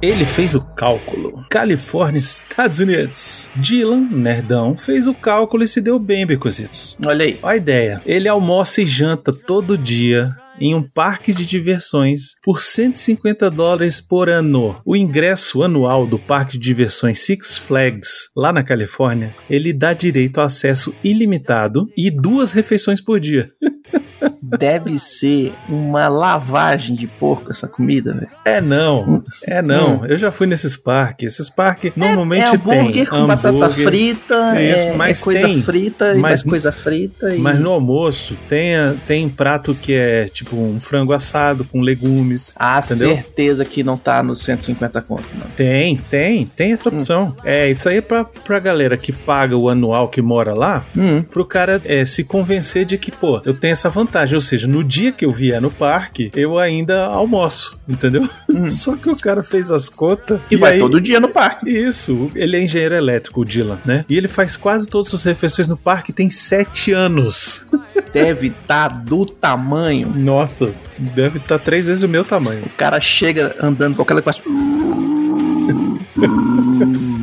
Ele fez o cálculo. Califórnia, Estados Unidos. Dylan, nerdão, fez o cálculo e se deu bem, Becositos. Olha aí. Olha a ideia. Ele almoça e janta todo dia em um parque de diversões por 150 dólares por ano. O ingresso anual do parque de diversões Six Flags, lá na Califórnia, ele dá direito a acesso ilimitado e duas refeições por dia. Deve ser uma lavagem de porco essa comida, velho. É não, é não. Eu já fui nesses parques. Esses parques normalmente é hambúrguer tem com batata frita, Isso, é, mas é coisa tem, frita e mais coisa frita. E... Mas no almoço tem, tem prato que é tipo um frango assado com legumes. Ah, entendeu? certeza que não tá nos 150 conto, não. Tem, tem, tem essa opção. É, isso aí é pra, pra galera que paga o anual que mora lá, Hum. pro cara é, se convencer de que, pô, eu tenho essa vantagem. Ou seja, no dia que eu vier no parque, eu ainda almoço, entendeu? Só que o cara fez as contas E, vai aí- todo dia no parque. Isso, ele é engenheiro elétrico, o Dylan, né? E ele faz quase todas as refeições no parque, tem sete anos. Deve estar do tamanho. Nossa, deve estar três vezes o meu tamanho. O cara chega andando com aquela coisa.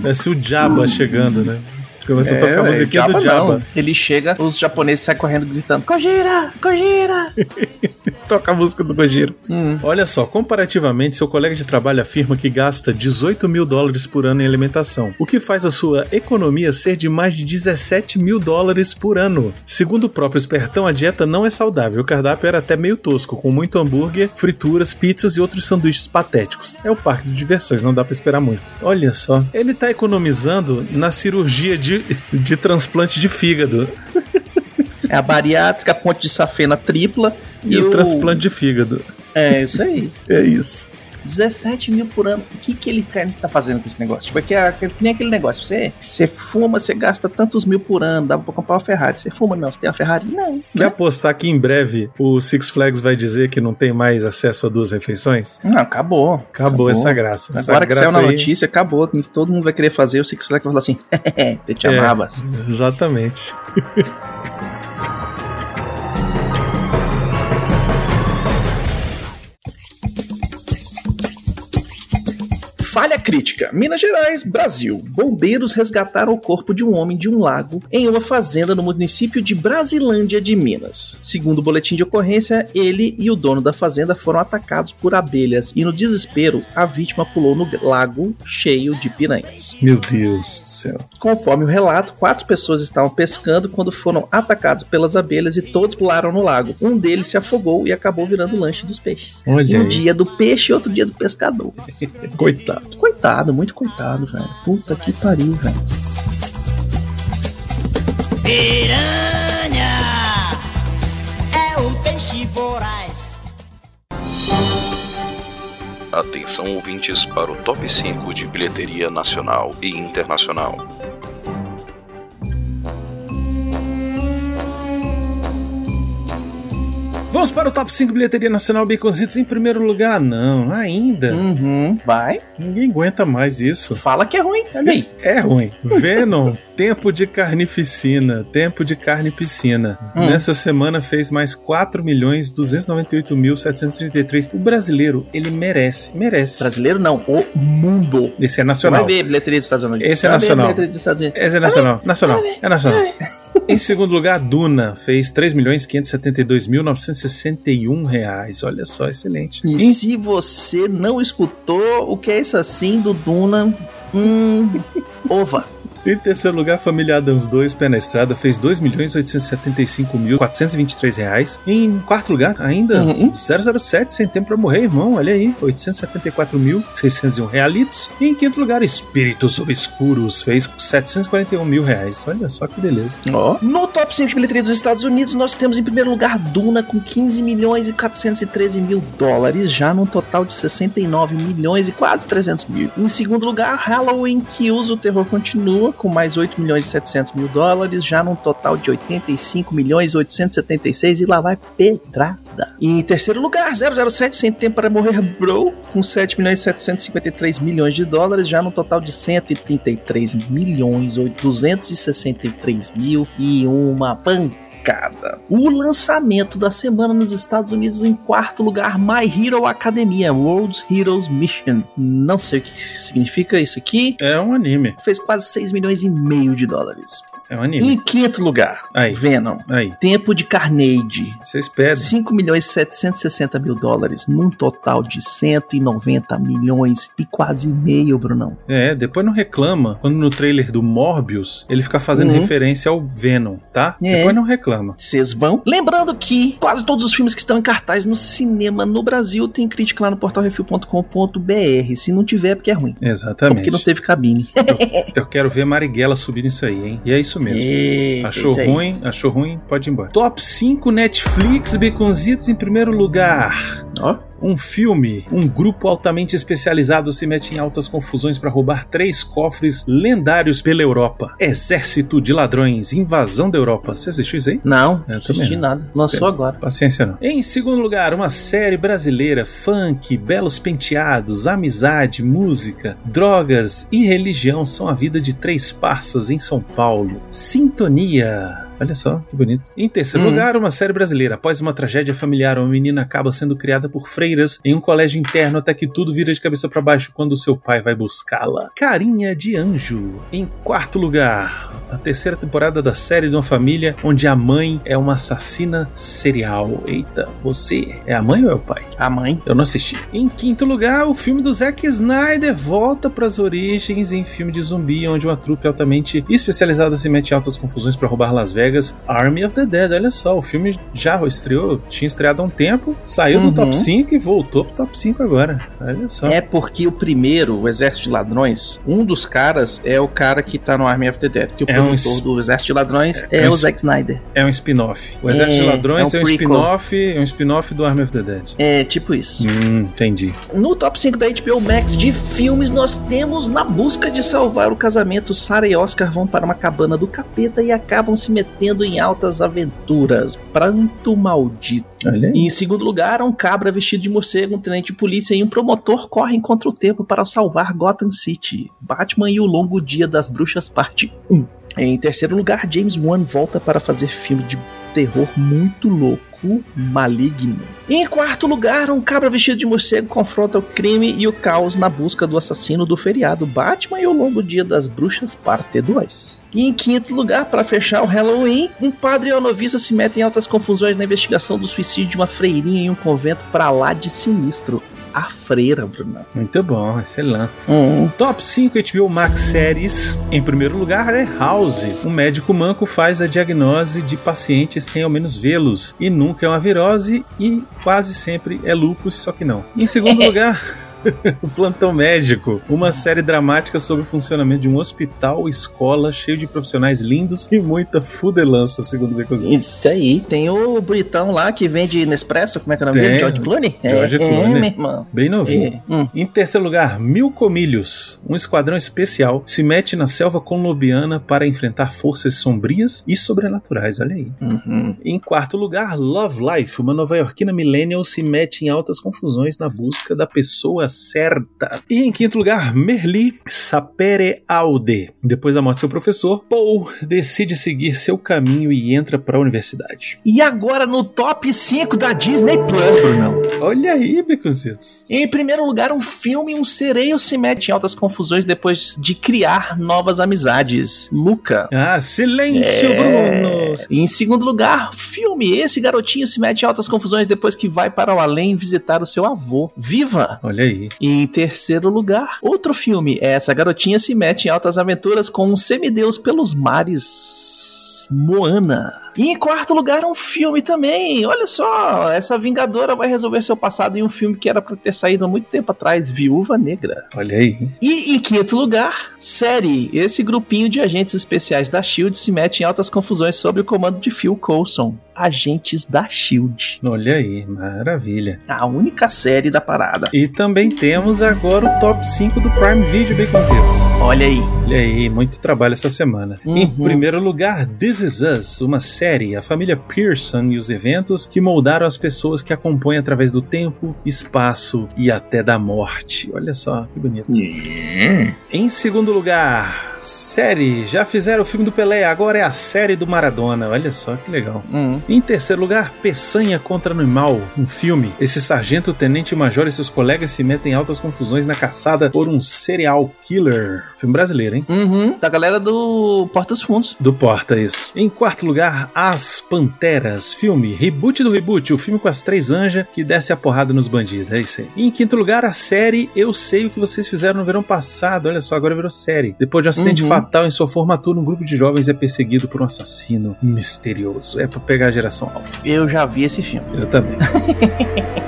Parece o Jabba chegando, né? Começa a É, tocar a musiquinha do não. Jabba. Ele chega, os japoneses saem correndo gritando: Kojira! Kojira! Toca a música do Gojiro. Hum. Olha só, comparativamente, seu colega de trabalho afirma que gasta 18 mil dólares por ano em alimentação, o que faz a sua economia ser de mais de 17 mil dólares por ano. Segundo o próprio espertão, a dieta não é saudável. O cardápio era até meio tosco, com muito hambúrguer, frituras, pizzas e outros sanduíches patéticos. É o parque de diversões, não dá pra esperar muito. Olha só, ele tá economizando na cirurgia de, de transplante de fígado É a bariátrica, a ponte de safena tripla e, o transplante de fígado. É isso aí. É isso. 17 mil por ano. O que, que ele tá fazendo com esse negócio? Tipo, é que, é, que nem aquele negócio. Você, você fuma, você gasta tantos mil por ano, dá pra comprar uma Ferrari. Você fuma, não. Você tem uma Ferrari? Não. Quer Né? apostar que em breve o Six Flags vai dizer que não tem mais acesso a duas refeições? Não, acabou. Acabou, essa graça. Essa Agora que saiu graça na aí- notícia, acabou. Todo mundo vai querer fazer. O Six Flags vai falar assim: te te É. Exatamente. Falha crítica. Minas Gerais, Brasil. Bombeiros resgataram o corpo de um homem de um lago em uma fazenda no município de Brasilândia de Minas. Segundo o boletim de ocorrência, ele e o dono da fazenda foram atacados por abelhas e no desespero a vítima pulou no lago cheio de piranhas. Meu Deus do céu. Conforme o relato, quatro pessoas estavam pescando quando foram atacados pelas abelhas e todos pularam no lago. Um deles se afogou e acabou virando lanche dos peixes. Olha um aí. dia do peixe e outro dia do pescador. Coitado. Coitado, muito coitado, velho. Puta que pariu, velho. Piranha é um peixe voraz. Atenção ouvintes para o top 5 de bilheteria nacional e internacional. Vamos para o top 5 bilheteria nacional Baconzitos em primeiro lugar? Não, ainda. Uhum, vai. Ninguém aguenta mais isso. Fala que é ruim. Olha aí. É ruim. Venom, Tempo de Carnificina, Tempo de Carne Piscina. Hum. Nessa semana fez mais 4 milhões 298 mil 733. O brasileiro, ele merece, merece. Brasileiro não, o mundo. Esse é Você vai nacional. ver bilheteria dos Estados Unidos. Esse é nacional. dos Estados Unidos. Esse é nacional. Nacional. É nacional. Em segundo lugar, Duna fez 3 milhões 572 mil 961 reais. Olha só, excelente. E Em se você não escutou o que é isso assim do Duna, hum, ova. Em terceiro lugar, Família Adams 2, Pé na Estrada, fez 2 milhões 875 mil 423 reais. Em quarto lugar, ainda, Uhum. 007, Sem Tempo Pra Morrer, irmão, olha aí, 874 mil 601 realitos. E em quinto lugar, Espíritos Obscuros, fez 741 mil reais. Olha só que beleza. Ó. No top 5 de bilheteria dos Estados Unidos, nós temos em primeiro lugar Duna com 15 milhões e 413 mil dólares, já num total de 69 milhões e quase 300 mil. Em segundo lugar, Halloween Kills, o terror continua, com mais 8 milhões e 700 mil dólares, já num total de 85 milhões e 876 e lá vai pedrada. Em terceiro lugar, 007 Sem Tempo para Morrer Bro, com 7 milhões e 753 milhões de dólares, já num total de 133 milhões 263 mil e uma pancada. O lançamento da semana nos Estados Unidos em quarto lugar, My Hero Academia, World's Heroes Mission. Não sei o que significa isso aqui. É um anime. Fez quase 6 milhões e meio de dólares. É um anime. Em quinto lugar, Aí. Venom. Aí. Tempo de Carnage. Vocês pedem. 5 milhões e 760 mil dólares, num total de 190 milhões e quase meio, Brunão. É, depois não reclama quando no trailer do Morbius ele fica fazendo Uhum. referência ao Venom, tá? É. Depois não reclama. Vocês vão? Lembrando que quase todos os filmes que estão em cartaz no cinema no Brasil tem crítica lá no portalrefil.com.br. Se não tiver, é porque é ruim. Ou Exatamente. porque não teve cabine. Eu quero ver Marighella subindo isso aí, hein? E é isso mesmo. Eita, Achou isso ruim? Achou ruim? Pode ir embora. Top 5 Netflix Baconzitos em primeiro lugar. Ó. Um filme, um grupo altamente especializado se mete em altas confusões para roubar três cofres lendários pela Europa. Exército de ladrões, invasão da Europa. Você assistiu isso aí? Não, Eu não assisti nada. Lançou agora. Paciência não. Em segundo lugar, uma série brasileira, funk, belos penteados, amizade, música, drogas e religião são a vida de três parças em São Paulo. Sintonia. Olha só, que bonito. Em terceiro Hum. lugar, uma série brasileira. Após uma tragédia familiar, uma menina acaba sendo criada por freiras em um colégio interno até que tudo vira de cabeça para baixo quando seu pai vai buscá-la. Carinha de Anjo. Em quarto lugar, a terceira temporada da série de uma família onde a mãe é uma assassina serial. Eita, você é a mãe ou é o pai? A mãe. Eu não assisti. Em quinto lugar, o filme do Zack Snyder volta para as origens em filme de zumbi, onde uma trupe altamente especializada se mete em altas confusões para roubar Las Vegas. Army of the Dead. Olha só, o filme já estreou, tinha estreado há um tempo, saiu Uhum. do top 5 e voltou pro top 5 agora. Olha só. É porque o primeiro, o Exército de Ladrões, um dos caras é o cara que tá no Army of the Dead. Que o É um produtor es- do Exército de Ladrões É é, um o Zack Snyder. É um spin-off. O Exército de É, Ladrões é é um um prequel. spin-off, é um spin-off do Army of the Dead. É tipo isso. Hum, entendi. No top 5 da HBO Max de filmes, nós temos Na Busca de Salvar o Casamento. Sarah e Oscar vão para uma cabana do capeta e acabam se metendo em altas aventuras. Pranto maldito. E em segundo lugar, um cabra vestido de morcego, um tenente de polícia e um promotor correm contra o tempo para salvar Gotham City. Batman e o Longo Dia das Bruxas, parte 1. Em terceiro lugar, James Wan volta para fazer filme de terror muito louco, maligno. E em quarto lugar, um cabra vestido de morcego confronta o crime e o caos na busca do assassino do feriado Batman e o Longo Dia das Bruxas, parte 2. E em quinto lugar, para fechar o Halloween, um padre e uma noviça se metem em altas confusões na investigação do suicídio de uma freirinha em um convento pra lá de sinistro. A freira, Bruna. Muito bom, excelente. Hum. Top 5 HBO Max séries. Em primeiro lugar é House. Um médico manco faz a diagnose de pacientes sem ao menos vê-los. E nunca é uma virose e quase sempre é lupus, só que não. Em segundo lugar. O Plantão Médico, uma série dramática sobre o funcionamento de um hospital, escola, cheio de profissionais lindos e muita fudelança, segundo o Becozinho. Isso aí. Tem o Britão lá que vende Nespresso, como é que é o nome dele? George Clooney? George é, Clooney. É, meu irmão. Bem novinho. É. Hum. Em terceiro lugar, Mil Comilhos. Um esquadrão especial se mete na selva colombiana para enfrentar forças sombrias e sobrenaturais. Olha aí. Uhum. Em quarto lugar, Love Life. Uma nova-iorquina millennial se mete em altas confusões na busca da pessoa certa. E em quinto lugar, Merli Sapere Aude. Depois da morte do seu professor, Paul decide seguir seu caminho e entra para a universidade. E agora no top 5 da Disney Plus, Brunão. Olha aí, Beconzitos. Em primeiro lugar, um filme, um sereio se mete em altas confusões depois de criar novas amizades. Luca. Ah, silêncio, É. Bruno! Em segundo lugar, filme. Esse garotinho se mete em altas confusões depois que vai para o além visitar o seu avô. Viva! Olha aí. E em terceiro lugar, outro filme. Essa garotinha se mete em altas aventuras com um semideus pelos mares. Moana. E em quarto lugar, um filme também. Olha só, essa Vingadora vai resolver seu passado em um filme que era pra ter saído há muito tempo atrás, Viúva Negra. Olha aí. E em quinto lugar, série. Esse grupinho de agentes especiais da SHIELD se mete em altas confusões sob o comando de Phil Coulson. Agentes da SHIELD. Olha aí, maravilha. A única série da parada. E também temos agora o top 5 do Prime Video Baconzitos. Olha aí. Olha aí, muito trabalho essa semana. Uhum. Em primeiro lugar, This Is Us, uma série, a família Pearson e os eventos que moldaram as pessoas que acompanham através do tempo, espaço e até da morte. Olha só, que bonito. Em segundo lugar, série. Já fizeram o filme do Pelé, agora é a série do Maradona. Olha só que legal. Hum. Em terceiro lugar, Peçanha contra Animal, um filme. Esse sargento, tenente major e seus colegas se metem em altas confusões na caçada por um serial killer. Filme brasileiro, hein? Uhum. Da galera do Porta dos Fundos. Do Porta, isso. Em quarto lugar, As Panteras, filme. Reboot do reboot, o filme com as três anjas que desce a porrada nos bandidos. É isso aí. E em quinto lugar, a série Eu Sei o que vocês fizeram no verão passado. Olha só, agora virou série. Depois de um acidente Uhum. Fatal em sua formatura, um grupo de jovens é perseguido por um assassino misterioso. É pra pegar a geração alfa. Eu já vi esse filme. Eu também.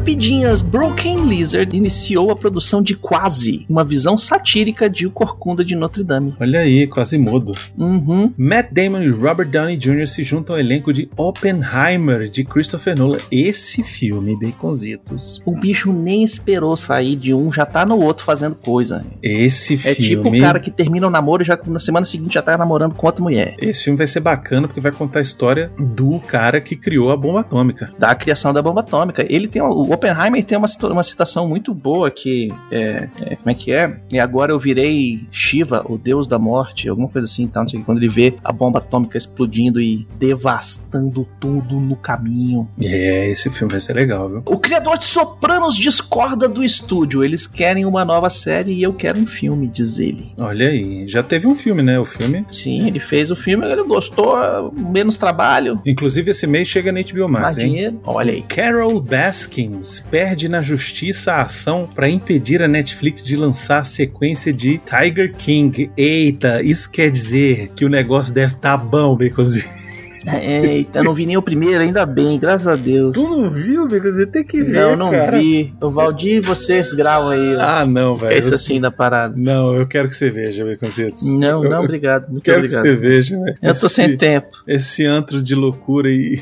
rapidinhas. Broken Lizard iniciou a produção de Quase, uma visão satírica de O Corcunda de Notre Dame. Olha aí, quase mudo. Uhum. Matt Damon e Robert Downey Jr. se juntam ao elenco de Oppenheimer, de Christopher Nolan. Esse filme, Baconzitos. O bicho nem esperou sair de um, já tá no outro fazendo coisa. Esse É filme. tipo o cara que termina o namoro e já na semana seguinte já tá namorando com outra mulher. Esse filme vai ser bacana porque vai contar a história do cara que criou a bomba atômica. Da criação da bomba atômica. Ele tem. O Oppenheimer tem uma, uma citação muito boa que. É, é, como é que é? E agora eu virei Shiva, o deus da morte, alguma coisa assim, tá? Não sei o que, quando ele vê a bomba atômica explodindo e devastando tudo no caminho. É, esse filme vai ser legal, viu? O criador de Sopranos discorda do estúdio. Eles querem uma nova série e eu quero um filme, diz ele. Olha aí, já teve um filme, né? O filme. Sim, ele fez o filme, ele gostou, menos trabalho, Inclusive, esse mês chega na HBO mais Max, hein? dinheiro. Olha aí. Carol Perde na justiça a ação para impedir a Netflix de lançar a sequência de Tiger King. Eita, isso quer dizer que o negócio deve estar bom, Baconzinho. Eita, não vi nem o primeiro, ainda bem, graças a Deus. Tu não viu, Baconzinho? Tem que ver, Não, não cara. vi. O Valdir, vocês gravam aí. Ah, não, que é velho. isso assim da parada. Não, eu quero que você veja, Baconzitos. Não, não, obrigado. Muito quero obrigado. que você veja, velho. Eu tô esse, sem tempo. esse antro de loucura e.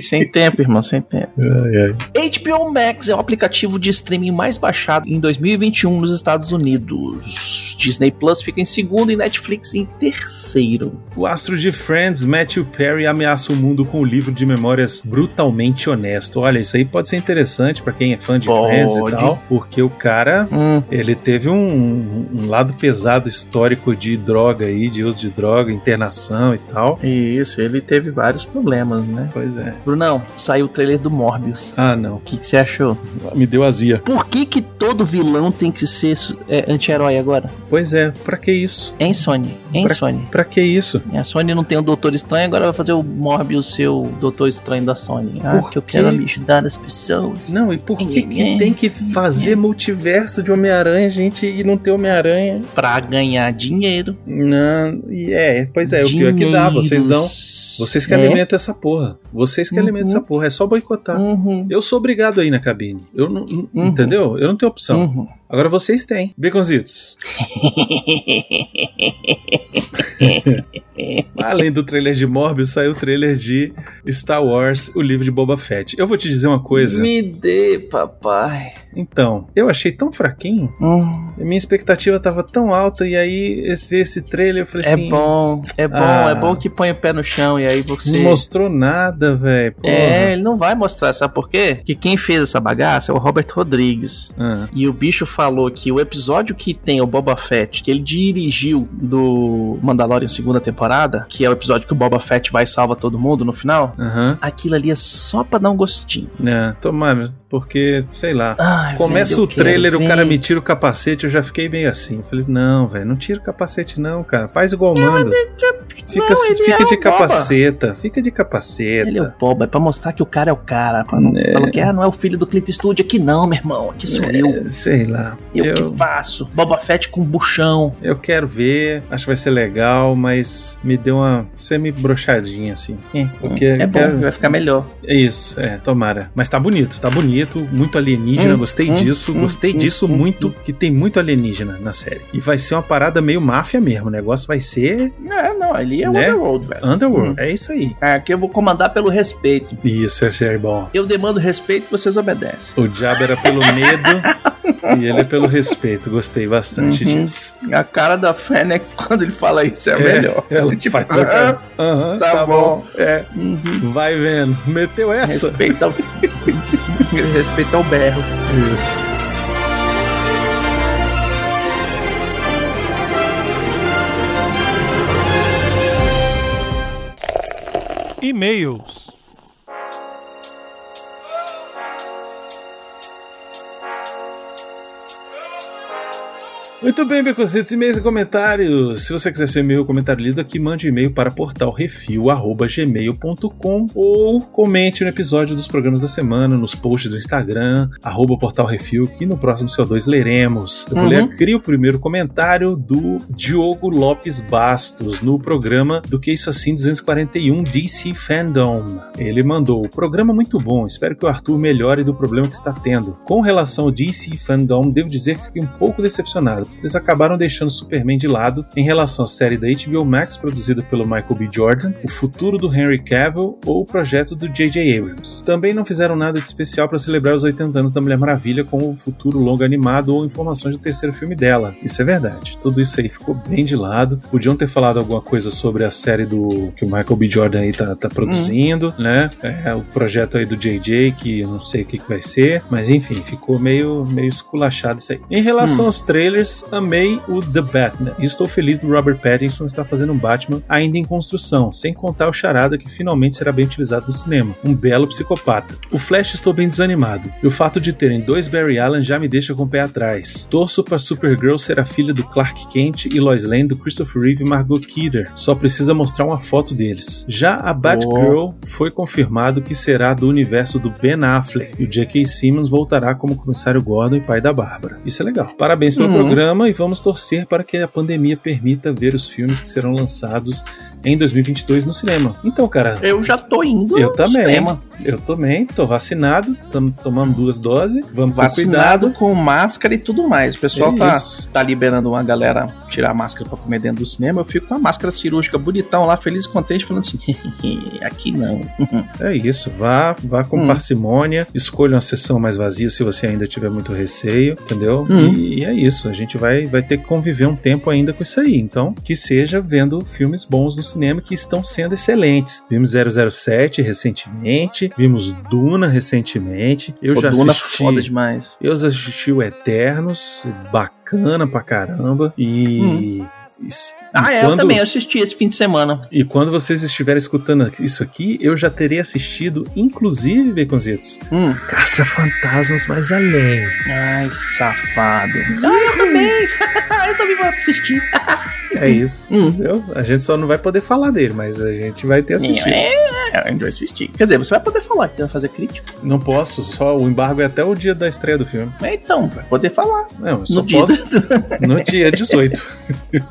Sem tempo, irmão, sem tempo. Ai, ai. HBO Max é o aplicativo de streaming mais baixado em 2021 nos Estados Unidos. Disney Plus fica em segundo e Netflix em terceiro. O astro de Friends, Matthew Perry, ameaça o mundo com o livro de memórias brutalmente honesto. Olha, isso aí pode ser interessante pra quem é fã de Pode. Friends e tal, porque o cara Hum, ele teve um, um lado pesado histórico de droga aí, de uso de droga, internação e tal. isso, ele teve vários problemas, né? Pois é. Brunão, saiu o trailer do Morbius. Ah, não. O que que você achou? Me deu azia. Por que que todo vilão tem que ser é, anti-herói agora? Pois é, pra que isso? É Sony, é Pra- Sony. Pra que isso? A Sony não tem o Doutor Estranho, agora vai fazer o Morbius ser o Doutor Estranho da Sony. Ah, Por que eu quero me ajudar as pessoas. Não, e por que, que É. tem que fazer multiverso de Homem-Aranha, gente, e não ter Homem-Aranha? Pra ganhar dinheiro. Não, e é, pois é, o pior é que dá, vocês dão. Vocês que É. alimentam essa porra. Vocês que Uhum. alimentam essa porra. É só boicotar. Uhum. Eu sou obrigado aí na cabine. Eu não. não- Uhum. Entendeu? Eu não tenho opção. Agora vocês têm. Baconzitos. Além do trailer de Morbius, saiu o trailer de Star Wars, o livro de Boba Fett. Eu vou te dizer uma coisa. Me dê, papai. Então, eu achei tão fraquinho. Hum, Minha expectativa tava tão alta. E aí, esse, ver esse trailer, eu falei é assim. bom, é bom, ah. é bom que põe o pé no chão e aí você. Não mostrou nada, velho. É, ele não vai mostrar, sabe por quê? Que quem fez essa bagaça é o Robert Rodrigues. Ah, E o bicho falou que o episódio que tem o Boba Fett, que ele dirigiu do Mandalorian segunda temporada, que é o episódio que o Boba Fett vai e salva todo mundo no final, Aham. aquilo ali é só pra dar um gostinho. É, tomara, porque, sei lá. Ai, Começa velho, eu o trailer, quero o cara me tira o capacete, eu já fiquei meio assim. Falei, não, velho, não tira o capacete, não, cara. Faz igual o mando. Fica, Não, fica é de o Boba. capaceta, fica de capaceta. Ele é o Boba, é pra mostrar que o cara é o cara. Pra não, Falou que ah, não é o filho do Clint Eastwood aqui não, meu irmão. Aqui sou eu. É, sei lá. Eu, Eu, que faço. Boba Fett com buchão. eu quero ver, acho que vai ser legal, mas me deu uma semi-brochadinha assim. Porque é eu bom, quero- vai ficar melhor. É isso, é, tomara. Mas tá bonito, tá bonito, muito alienígena, Hum, gostei hum, disso, hum, gostei hum, disso hum, muito, hum. que tem muito alienígena na série. E vai ser uma parada meio máfia mesmo, o negócio vai ser É, não, ali é Né? Underworld, velho. Underworld, Hum. é isso aí. É, aqui eu vou comandar pelo respeito. Isso, é bom. Eu demando respeito, vocês obedecem. O diabo era pelo medo e ele é pelo respeito, gostei bastante Uhum. disso. A cara da Fennec, quando ele fala isso, é, a É, melhor. Ela Tipo, faz a cara. Aham, tá bom. É, Uhum. vai vendo. Meteu essa? Respeita o... Respeita o berro. Isso. E-mails. Muito bem, Becositos, e-mails e comentários. Se você quiser seu e-mail comentário lido aqui, mande um e-mail para portalrefil.gmail.com ou comente no episódio dos programas da semana, nos posts do Instagram, arroba portalrefil, que no próximo CO2 leremos. Eu vou Uhum. ler aqui o primeiro comentário do Diogo Lopes Bastos, no programa do Que Isso Assim 241 DC Fandom. Ele mandou, programa muito bom, espero que o Arthur melhore do problema que está tendo. Com relação ao DC Fandom, devo dizer que fiquei um pouco decepcionado, eles acabaram deixando Superman de lado em relação à série da HBO Max produzida pelo Michael B. Jordan, o futuro do Henry Cavill ou o projeto do J.J. Abrams. Também não fizeram nada de especial para celebrar os 80 anos da Mulher Maravilha com o futuro longo animado ou informações do terceiro filme dela. Isso é verdade. Tudo isso aí ficou bem de lado. Podiam ter falado alguma coisa sobre a série do que o Michael B. Jordan aí tá, tá produzindo, né? É, o projeto aí do J.J. que eu não sei o que, que vai ser, mas enfim, ficou meio, meio esculachado isso aí. Em relação Hum. aos trailers, amei o The Batman. E estou feliz do Robert Pattinson estar fazendo um Batman ainda em construção, sem contar o charada que finalmente será bem utilizado no cinema. Um belo psicopata. O Flash estou bem desanimado. E o fato de terem dois Barry Allen já me deixa com o pé atrás. Torço para Supergirl ser a filha do Clark Kent e Lois Lane do Christopher Reeve e Margot Kidder. Só precisa mostrar uma foto deles. Já a Batgirl foi confirmado que será do universo do Ben Affleck. E o J.K. Simmons voltará como comissário Gordon e pai da Bárbara. Isso é legal. Parabéns pelo Uhum. programa e vamos torcer para que a pandemia permita ver os filmes que serão lançados em 2022 no cinema. Então, cara, Eu já tô indo Eu no também. cinema. eu também tô vacinado, estamos tomando duas doses, vamos com Vacinado cuidado. com máscara e tudo mais. O pessoal tá, Isso. tá liberando uma galera tirar a máscara pra comer dentro do cinema. Eu fico com a máscara cirúrgica bonitão lá, feliz e contente, falando assim: aqui não. É isso, vá, vá com Hum. parcimônia, escolha uma sessão mais vazia se você ainda tiver muito receio, entendeu? Hum. E, e é isso, a gente vai, vai ter que conviver um tempo ainda com isso aí. Então, que seja vendo filmes bons no cinema que estão sendo excelentes. Vimos 007 recentemente, vimos Duna recentemente. Eu Pô, já Duna assisti. foda demais. Eu já assisti o Eternos, bacana pra caramba. E. is- Ah, é, eu também assisti esse fim de semana. E quando vocês estiverem escutando isso aqui, eu já terei assistido, inclusive, Baconzitos, Hum. Caça-Fantasmas Mais Além. Ai, safado. Ah, eu também. eu também vou assistir. É isso. Hum. entendeu? A gente só não vai poder falar dele, mas a gente vai ter assistido. É, a gente vai assistir. Quer dizer, você vai poder falar você vai fazer crítica. Não posso, só o embargo é até o dia da estreia do filme. Então, vai poder falar. Não, eu só No dia posso no dia 18.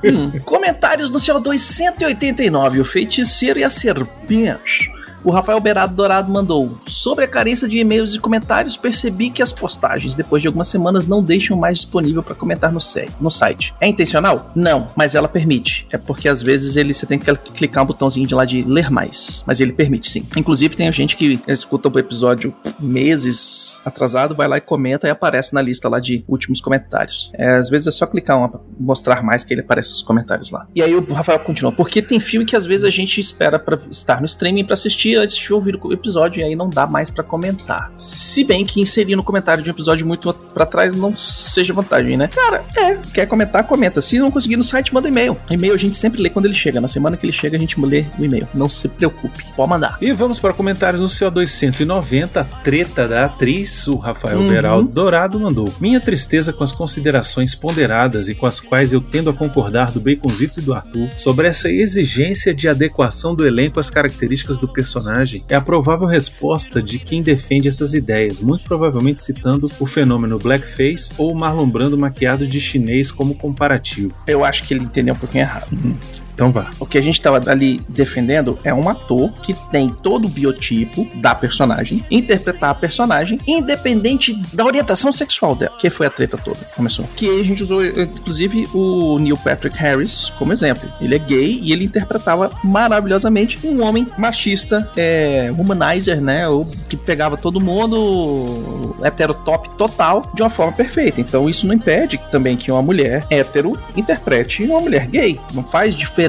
Hum. Comentários do CO2 189, o feiticeiro e a serpente. O Rafael Berado Dourado mandou: Sobre a carência de e-mails e comentários, percebi que as postagens, depois de algumas semanas, não deixam mais disponível para comentar no, no site. É intencional? Não, mas ela permite. É porque às vezes ele, você tem que clicar um botãozinho de lá de ler mais. Mas ele permite sim. Inclusive, tem gente que escuta o episódio meses atrasado, vai lá e comenta e aparece na lista lá de últimos comentários. É, às vezes é só clicar uma, mostrar mais que ele aparece nos comentários lá. E aí o Rafael continua: Porque tem filme que às vezes a gente espera para estar no streaming para assistir antes de ouvir o episódio e aí não dá mais pra comentar. Se bem que inserir no comentário de um episódio muito pra trás não seja vantagem, né? Cara, é, quer comentar, comenta. Se não conseguir no site, manda e-mail. E-mail a gente sempre lê quando ele chega. Na semana que ele chega, a gente lê o e-mail. Não se preocupe, pode mandar. E vamos para comentários no CO2 190, a treta da atriz, o Rafael Uhum. Beraldo Dourado mandou. Minha tristeza com as considerações ponderadas e com as quais eu tendo a concordar do Baconzitos e do Arthur sobre essa exigência de adequação do elenco às características do personagem é a provável resposta de quem defende essas ideias, muito provavelmente citando o fenômeno blackface ou Marlon Brando maquiado de chinês como comparativo. Eu acho que ele entendeu um pouquinho errado. Então vá. O que a gente tava ali defendendo é um ator que tem todo o biotipo da personagem, interpretar a personagem, independente da orientação sexual dela, que foi a treta toda, começou. Que a gente usou, inclusive, o Neil Patrick Harris como exemplo. Ele é gay e ele interpretava maravilhosamente um homem machista, é, womanizer, né? Ou que pegava todo mundo, heterotop total, de uma forma perfeita. Então isso não impede também que uma mulher hétero interprete uma mulher gay. Não faz diferença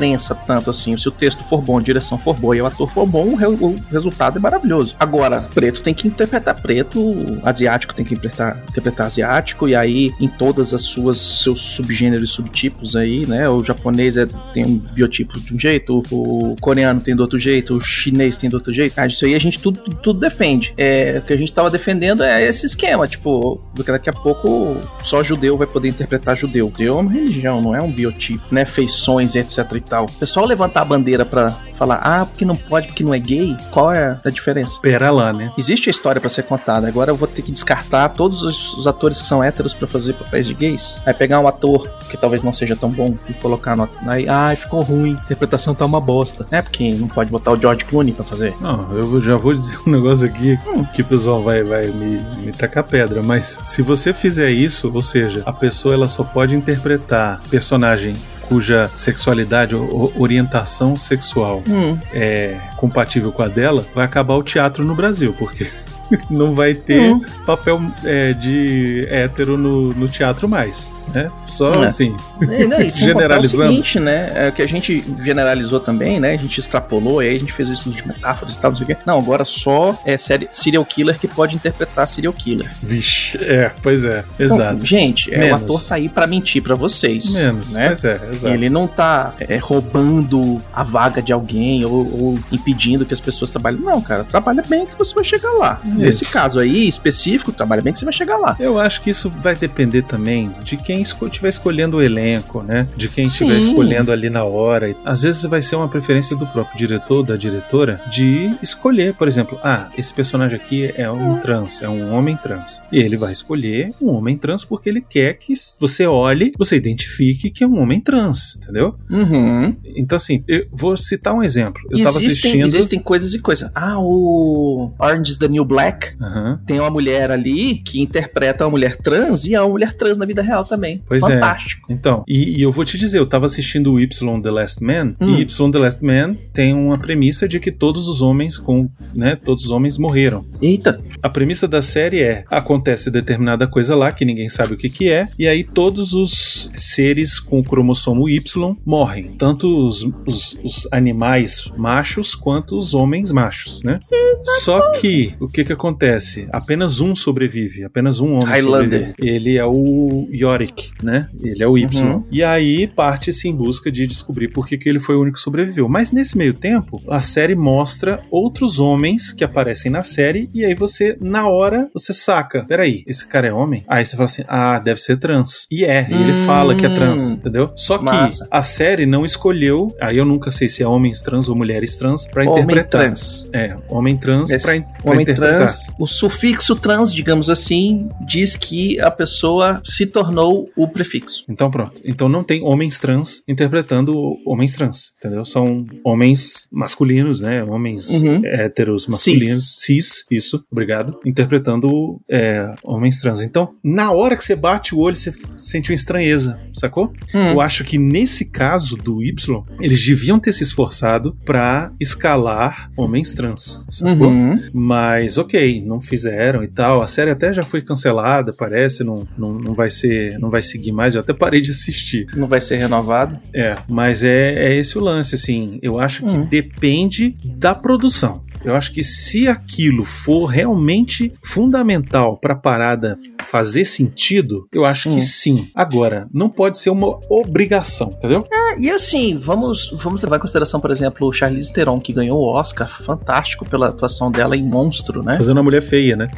tanto assim. Se o texto for bom, a direção for boa e o ator for bom, o, re- o resultado é maravilhoso. Agora, preto tem que interpretar preto, asiático tem que interpretar, interpretar asiático, e aí em todas as suas seus subgêneros e subtipos aí, né? O japonês é- tem um biotipo de um jeito, o, coreano tem do outro jeito, o chinês tem do outro jeito. Ah, isso aí a gente tudo, tudo defende. É, o que a gente tava defendendo é esse esquema, tipo, porque daqui a pouco só judeu vai poder interpretar judeu. Judeu é uma religião, não é um biotipo, né? Feições etc e tal. O pessoal levantar a bandeira pra falar, ah, porque não pode, porque não é gay, qual é a diferença? Pera lá, né? Existe a história pra ser contada. Agora eu vou ter que descartar todos os, os atores que são héteros pra fazer papéis de gays. Aí pegar um ator que talvez não seja tão bom e colocar no. Aí, ai, ficou ruim. A interpretação tá uma bosta. É porque não pode botar o George Clooney pra fazer. Não, eu já vou dizer um negócio aqui que o pessoal vai, vai me, me tacar pedra, mas se você fizer isso, ou seja, a pessoa ela só pode interpretar personagem cuja sexualidade ou orientação sexual Hum, é compatível com a dela, vai acabar o teatro no Brasil, porque não vai ter papel é, de hétero no, no teatro mais, né? Só É. assim. É, não, sem contar o Generalizando. seguinte, né? É, que a gente generalizou também, né? A gente extrapolou e aí a gente fez isso de metáforas e tal, não sei o quê. Não, agora só é série, serial killer que pode interpretar serial killer. Vixe, é, pois é, Então, exato. gente, é, o ator tá aí pra mentir pra vocês. Menos, né? pois é, exato. Ele não tá é, roubando a vaga de alguém ou, ou impedindo que as pessoas trabalhem. Não, cara, trabalha bem que você vai chegar lá. Nesse caso aí, específico, trabalha bem que você vai chegar lá. Eu acho que isso vai depender também de quem estiver escolhendo o elenco, né? De quem estiver escolhendo ali na hora. Às vezes vai ser uma preferência do próprio diretor, da diretora, de escolher, por exemplo, ah, esse personagem aqui é um trans, é um homem trans. E ele vai escolher um homem trans porque ele quer que você olhe, você identifique que é um homem trans, entendeu? Uhum. Então, assim, eu vou citar um exemplo. Eu tava existem, assistindo. existem coisas e coisas. Ah, o Orange is the New Black Aham. tem uma mulher ali que interpreta uma mulher trans e é uma mulher trans na vida real também. Pois é. Fantástico. Então, e, e eu vou te dizer, eu tava assistindo o Y The Last Man, Hum. e Y The Last Man tem uma premissa de que todos os homens com, né, todos os homens morreram. Eita. A premissa da série é: acontece determinada coisa lá que ninguém sabe o que que é, e aí todos os seres com o cromossomo Y morrem, tanto os, os- os animais machos quanto os homens machos, né? Só que o que que acontece? Apenas um sobrevive, apenas um homem Highlander. sobrevive. Ele é o Yorick, né? Ele é o Y. Uhum. E aí parte-se em busca de descobrir por que, que ele foi o único que sobreviveu. Mas nesse meio tempo, a série mostra outros homens que aparecem na série e aí você, na hora, você saca. Peraí, esse cara é homem? Aí você fala assim, ah, deve ser trans. E é, e ele Hum. fala que é trans, entendeu? Só que Massa. a série não escolheu, aí eu nunca sei se é homens trans ou mulheres trans pra Homem interpretar. trans. É, homem trans Esse pra, in- pra homem interpretar. trans, o sufixo trans, digamos assim, diz que a pessoa se tornou o prefixo. Então pronto. Então não tem homens trans interpretando homens trans, entendeu? São homens masculinos, né? Homens Uhum. héteros masculinos, cis. isso, obrigado, interpretando é, homens trans. Então, na hora que você bate o olho, você sente uma estranheza, sacou? Hum. Eu acho que nesse caso do Y, eles deviam ter se esforçado pra escalar homens trans, sacou? Uhum. Mas ok, não fizeram e tal. A série até já foi cancelada, parece, não, não, não vai ser, não vai seguir mais. Eu até parei de assistir. Não vai ser renovado. É, mas é, é esse o lance, assim. Eu acho que Hum. depende da produção. Eu acho que se aquilo for realmente fundamental pra parada fazer sentido, eu acho que Hum. sim. Agora, não pode ser uma obrigação, entendeu? É, e assim, vamos, vamos levar em consideração, por exemplo, o Charlize Theron, que ganhou o Oscar, fantástico pela atuação dela em Monstro, né? Fazendo uma mulher feia, né?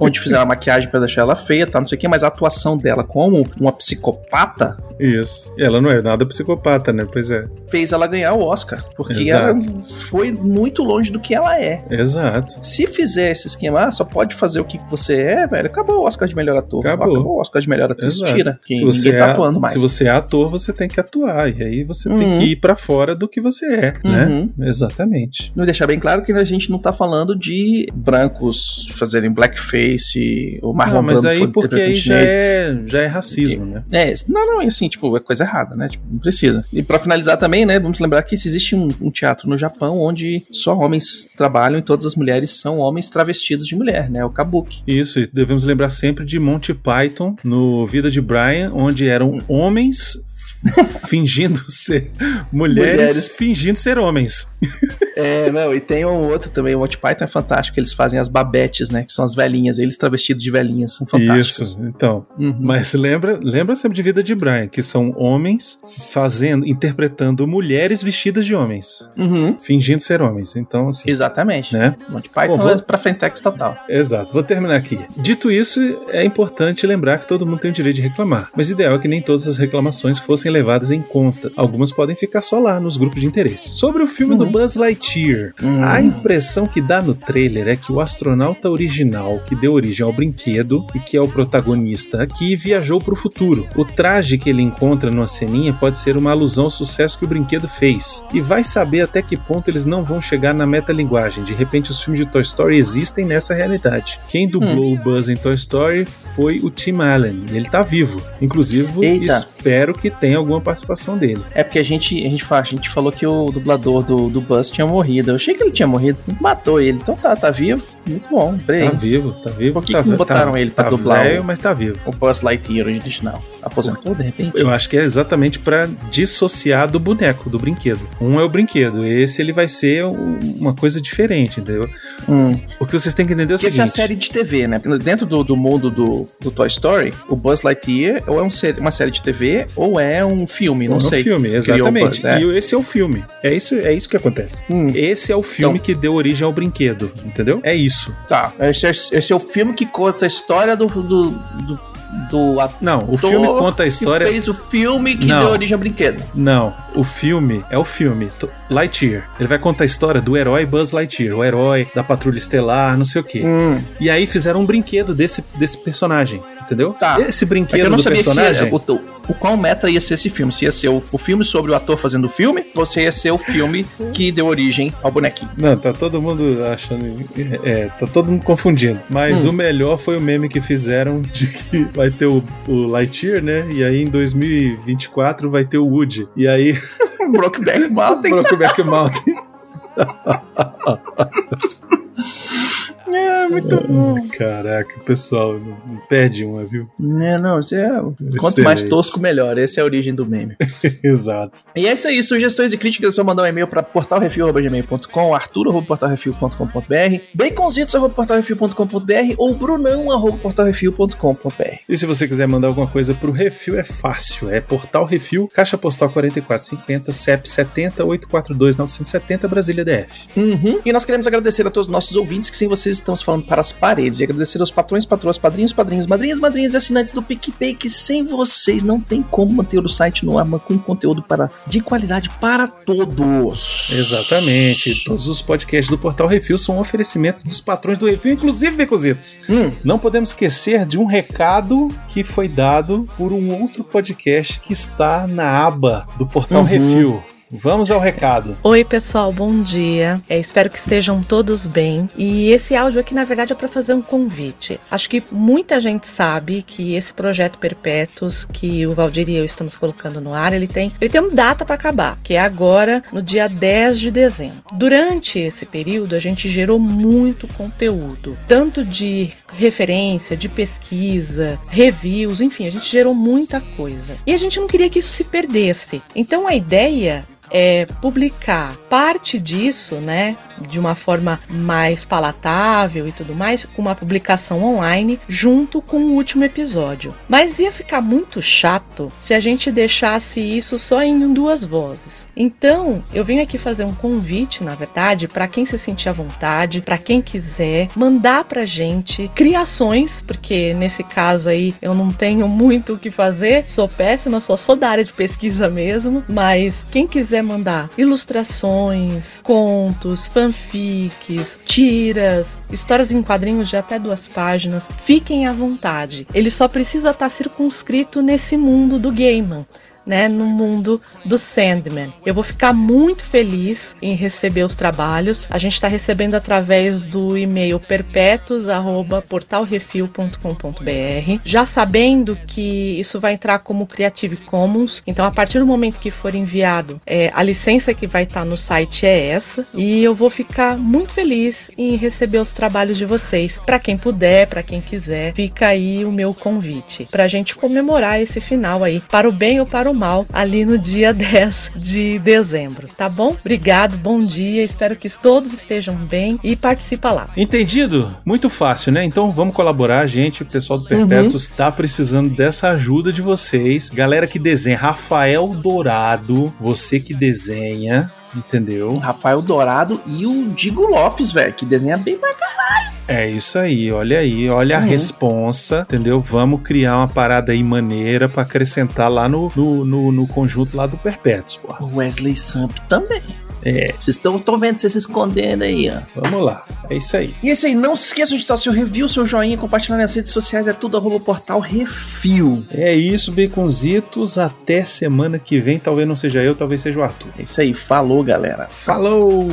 Onde fizeram a maquiagem pra deixar ela feia, tá, não sei o que, mas a atuação dela como uma psicopata Isso. E ela não é nada psicopata, né? Pois é. fez ela ganhar o Oscar, porque Exato. ela foi muito longe do que ela é. Exato. Se fizer esse esquema, ah, só pode fazer o que você é, velho, acabou o Oscar de melhor ator. Acabou. o Oscar de melhor atriz, Exato. tira. Se você, tá é, atuando mais. se você é ator, você tem que atuar. E aí você tem Uhum. que ir pra fora do que você é, né? Uhum. Exatamente. Não deixar bem claro que a gente não tá falando de brancos fazerem blackface, o Marlon Não, mas Brando aí porque aí já é, já é racismo, né? É, não, não, é assim, tipo, é coisa errada, né? Tipo, não precisa. E pra finalizar também, né, vamos lembrar que existe um, um teatro no Japão onde só homens trabalham e todas as mulheres são homens travestidos de mulher, né? O kabuki. Isso, e devemos lembrar sempre de Monty Python no Vida de Brian, onde eram homens fingindo ser mulheres, Mulheres. fingindo ser homens. É, não, e tem um outro também, o Monty Python é fantástico, eles fazem as babetes, né? Que são as velhinhas, eles travestidos de velhinhas, são fantásticos. Isso, então. Uhum. Mas lembra, lembra sempre de Vida de Brian, que são homens fazendo, interpretando mulheres vestidas de homens, Uhum, fingindo ser homens. Então, assim, exatamente. né? Monty Python Bom, vou- é pra Fentex total. Exato, vou terminar aqui. Dito isso, é importante lembrar que todo mundo tem o direito de reclamar, mas o ideal é que nem todas as reclamações fossem levadas em conta. Algumas podem ficar só lá nos grupos de interesse. Sobre o filme do Buzz Lightyear, Hum. a impressão que dá no trailer é que o astronauta original que deu origem ao brinquedo e que é o protagonista aqui viajou para o futuro. O traje que ele encontra numa ceninha pode ser uma alusão ao sucesso que o brinquedo fez. E vai saber até que ponto eles não vão chegar na metalinguagem. De repente, os filmes de Toy Story existem nessa realidade. Quem dublou o Buzz em Toy Story foi o Tim Allen. Ele tá vivo. Inclusive, Eita. espero que tenha alguma participação dele. É porque a gente, a gente, a gente falou que o dublador do, do Buzz tinha morrido. Eu achei que ele tinha morrido, matou ele. Então tá, tá vivo. Muito bom, bem. Tá vivo, tá vivo. Por que tá, que não botaram tá, ele pra tá dublar velho, o- mas tá vivo. O Buzz Lightyear original. Aposentou de repente? Eu acho que é exatamente pra dissociar do boneco, do brinquedo. Um é o brinquedo, esse ele vai ser um- uma coisa diferente, entendeu? Hum. O que vocês têm que entender é o Porque essa é a seguinte. série de TV, né? Dentro do, do mundo do, do Toy Story, o Buzz Lightyear ou é um uma série de TV ou é um filme, não é um sei. filme, exatamente. Buzz, é. E esse é o filme. É isso, é isso que acontece. Hum. Esse é o filme Então- que deu origem ao brinquedo, entendeu? É isso. Tá, esse é, esse é o filme que conta a história do. do, do, do ator Não, o filme conta a história. que fez o filme que Não. deu origem ao brinquedo. Não, o filme é o filme. Lightyear. Ele vai contar a história do herói Buzz Lightyear, o herói da Patrulha Estelar, não sei o quê. Hum. E aí fizeram um brinquedo desse, desse personagem, entendeu? Tá. Esse É que brinquedo não do sabia se personagem. O, qual meta ia ser esse filme. Se ia ser o, o filme sobre o ator fazendo o filme, ou se ia ser o filme que deu origem ao bonequinho. Não, tá todo mundo achando. É, tá todo mundo confundindo. Mas Hum. o melhor foi o meme que fizeram de que vai ter o, o Lightyear, né? E aí em 2024 vai ter o Woody. E aí. Brokeback Mountain. Brokeback Mountain. É, muito bom. Caraca, pessoal, não perde uma, viu? É, não, isso é, quanto mais tosco, melhor. Essa é a origem do meme. Exato. E é isso aí, sugestões e críticas é só mandar um e-mail para portalrefil.gmail.com, arturo.portalrefil.com.br, baconzitos.portalrefil.com.br ou brunão.portalrefil.com.br. E se você quiser mandar alguma coisa pro Refil, é fácil. É Portal Refil, Caixa Postal 4450, CEP 70 842 970 Brasília DF. Uhum. E nós queremos agradecer a todos os nossos ouvintes, que sem vocês estamos falando para as paredes. E agradecer aos patrões, patroas, padrinhos, padrinhos, madrinhas, madrinhas e assinantes do PicPay, que sem vocês não tem como manter o site no ar com conteúdo para, de qualidade para todos. Exatamente. Todos os podcasts do Portal Refil são um oferecimento dos patrões do Refil, inclusive Becositos. Hum, Não podemos esquecer de um recado que foi dado por um outro podcast que está na aba do Portal Uhum. Refil. Vamos ao recado. Oi, pessoal, bom dia. É, espero que estejam todos bem. E esse áudio aqui, na verdade, é para fazer um convite. Acho que muita gente sabe que esse projeto Perpétuos, que o Valdir e eu estamos colocando no ar, ele tem, ele tem uma data para acabar, que é agora, no dia 10 de dezembro. Durante esse período, a gente gerou muito conteúdo, tanto de referência, de pesquisa, reviews, enfim, a gente gerou muita coisa. E a gente não queria que isso se perdesse. Então a ideia é publicar parte disso, né, de uma forma mais palatável e tudo mais, com uma publicação online junto com o último episódio. Mas ia ficar muito chato se a gente deixasse isso só em duas vozes. Então, eu venho aqui fazer um convite, na verdade, para quem se sentir à vontade, para quem quiser mandar pra gente criações, porque nesse caso aí eu não tenho muito o que fazer, sou péssima, só sou da área de pesquisa mesmo, mas quem quiser mandar ilustrações, contos, fanfics, tiras, histórias em quadrinhos de até duas páginas, fiquem à vontade. Ele só precisa estar circunscrito nesse mundo do Gaiman né, no mundo do Sandman. Eu vou ficar muito feliz em receber os trabalhos. A gente está recebendo através do e-mail perpétuos@portalrefil.com.br, já sabendo que isso vai entrar como Creative Commons. Então, a partir do momento que for enviado, é, a licença que vai estar tá no site é essa. E eu vou ficar muito feliz em receber os trabalhos de vocês. Para quem puder, para quem quiser, fica aí o meu convite para a gente comemorar esse final aí, para o bem ou para o mal ali no dia 10 de dezembro, tá bom? Obrigado, bom dia, espero que todos estejam bem e participa lá. Entendido? Muito fácil, né? Então vamos colaborar, gente. O pessoal do Perpétuos uhum. tá precisando dessa ajuda de vocês. Galera que desenha, Rafael Dourado, você que desenha, entendeu? Rafael Dourado e o Digo Lopes, velho, que desenha bem pra caralho. É isso aí, olha aí, olha uhum. a responsa, entendeu? Vamos criar uma parada aí maneira para acrescentar lá no, no, no, no, conjunto lá do Perpétuos, porra. Wesley Samp também. É. Vocês estão vendo você se escondendo aí, ó. Vamos lá. É isso aí. E é isso aí. Não se esqueçam de dar seu review, seu joinha, compartilhar nas redes sociais. É tudo arroba portal Refil. É isso, baconzitos. Até semana que vem. Talvez não seja eu, talvez seja o Arthur. É isso aí. Falou, galera. Falou!